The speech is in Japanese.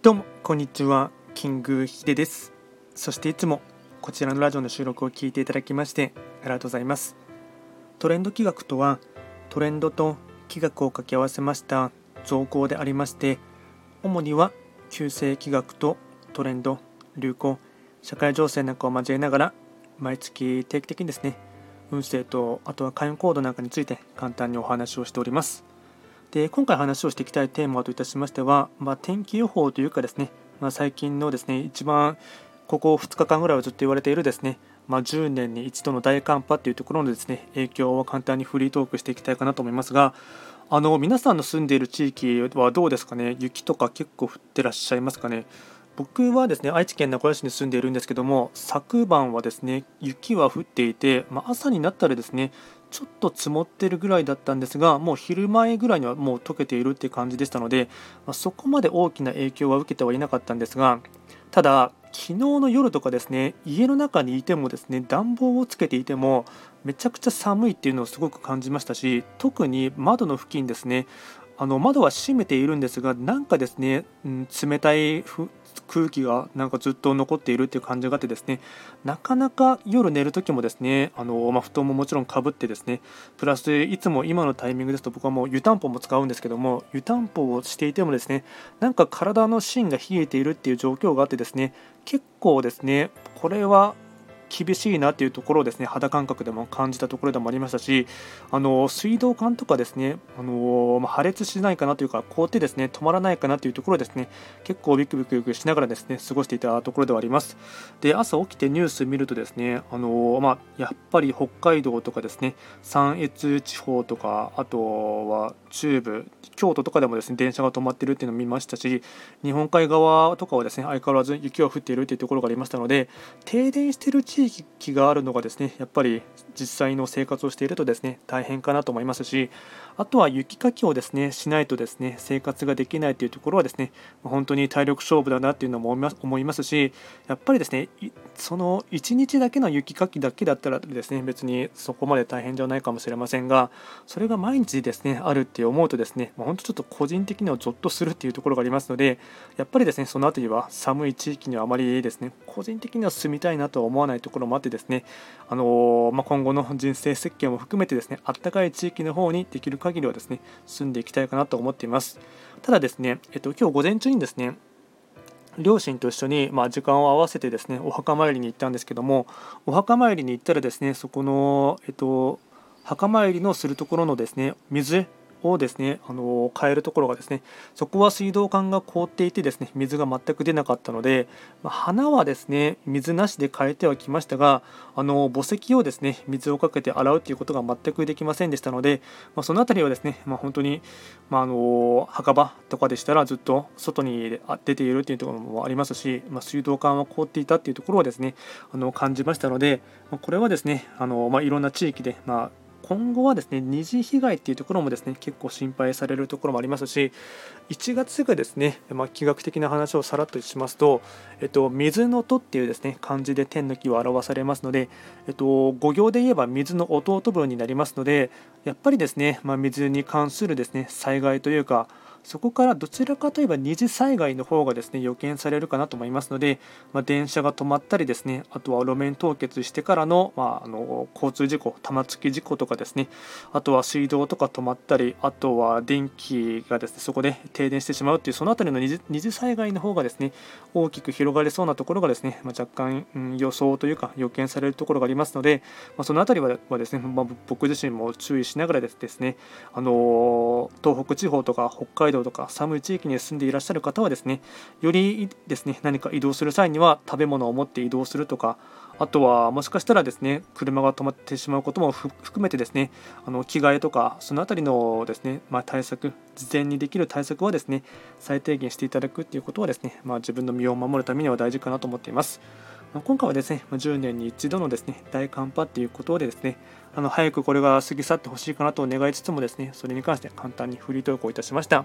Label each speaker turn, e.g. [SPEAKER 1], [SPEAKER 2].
[SPEAKER 1] どうもこんにちは。キングヒデです。そしていつもこちらのラジオの収録を聞いていただきましてありがとうございます。トレンド企画とはトレンドと企画を掛け合わせました造語でありまして主には旧世企画とトレンド流行社会情勢なんかを交えながら毎月定期的にですね運勢とあとは開運コードなんかについて簡単にお話をしております。で今回話をしていきたいテーマといたしましては、まあ、天気予報というかですね、まあ、最近のですね一番ここ2日間ぐらいはずっと言われているですね、まあ、10年に一度の大寒波というところのですね影響を簡単にフリートークしていきたいかなと思いますがあの皆さんの住んでいる地域はどうですかね？雪とか結構降ってらっしゃいますかね？僕はですね愛知県名古屋市に住んでいるんですけども昨晩はですね雪は降っていて、まあ、朝になったらですねちょっと積もってるぐらいだったんですがもう昼前ぐらいにはもう溶けているって感じでしたので、まあ、そこまで大きな影響は受けてはいなかったんですがただ昨日の夜とかですね家の中にいてもですね暖房をつけていてもめちゃくちゃ寒いっていうのをすごく感じましたし特に窓の付近ですねあの窓は閉めているんですがなんかですね、うん、冷たい空気がなんかずっと残っているっていう感じがあってですねなかなか夜寝る時もですねあの、まあ、布団ももちろんかぶってですねプラスいつも今のタイミングですと僕はもう湯たんぽも使うんですけども湯たんぽをしていてもですねなんか体の芯が冷えているっていう状況があってですね結構ですねこれは厳しいなというところをですね肌感覚でも感じたところでもありましたしあの水道管とかですねあの、ま、破裂しないかなというか凍ってですね止まらないかなというところですね結構ビクビクしながらですね過ごしていたところではあります。で朝起きてニュース見るとですねあの、ま、やっぱり北海道とかですね山越地方とかあとは中部京都とかでもですね電車が止まっているっていうのを見ましたし日本海側とかはですね相変わらず雪が降っているというところがありましたので停電している地域があるのがですねやっぱり実際の生活をしているとですね大変かなと思いますしあとは雪かきをですねしないとですね生活ができないというところはですね本当に体力勝負だなっていうのも思いますしやっぱりですねその1日だけの雪かきだけだったらですね別にそこまで大変ではないかもしれませんがそれが毎日ですねあるって思うとですね本当ちょっと個人的にはゾッとするっていうところがありますのでやっぱりですねその辺りは寒い地域にはあまりですね個人的には住みたいなとは思わないところもあってですねあのまあ、今後の人生設計も含めてですねあったかい地域の方にできる限りはですね住んでいきたいかなと思っています。ただですね、えっと、今日午前中にですね両親と一緒に、まあ、時間を合わせてですねお墓参りに行ったんですけどもお墓参りに行ったらですねそこの、えっと、墓参りのするところのですね水をですねあの変えるところがですねそこは水道管が凍っていてですね水が全く出なかったので、まあ、花はですね水なしで変えてはきましたがあの墓石をですね水をかけて洗うということが全くできませんでしたので、まあ、その辺りはですね、まあ、本当に、まあ、の墓場とかでしたらずっと外に出ているというところもありますし、ま水道管は凍っていたというところはですねあの感じましたので、まこれはですねあの、まいろんな地域で、まあ今後はですね二次被害っていうところもですね結構心配されるところもありますし1月がですね、まあ、気学的な話をさらっとしますと、えっと、水の音っていうですね漢字で天の木を表されますので、えっと、五行で言えば水の弟分になりますのでやっぱりですね、まあ、水に関するですね災害というかそこからどちらかといえば二次災害の方がですね予見されるかなと思いますので、まあ、電車が止まったりですねあとは路面凍結してからの,、まあ、あの交通事故玉突き事故とかですねあとは水道とか止まったりあとは電気がですねそこで停電してしまうっていうその辺りの二次二次災害の方がですね大きく広がりそうなところがですね、まあ、若干、うん、予想というか予見されるところがありますので、まあ、その辺りははですね、まあ、僕自身も注意しながらですねあの東北地方とか北海道道とか寒い地域に住んでいらっしゃる方はですねよりですね何か移動する際には食べ物を持って移動するとかあとはもしかしたらですね車が止まってしまうことも含めてですねあの着替えとかその辺りのですね、まあ、対策事前にできる対策はですね最低限していただくっていうことはですね、まあ、自分の身を守るためには大事かなと思っています。今回はですね10年に一度のですね大寒波っていうことでですねあの早くこれが過ぎ去ってほしいかなと願いつつもですねそれに関して簡単にフリートークをいたしました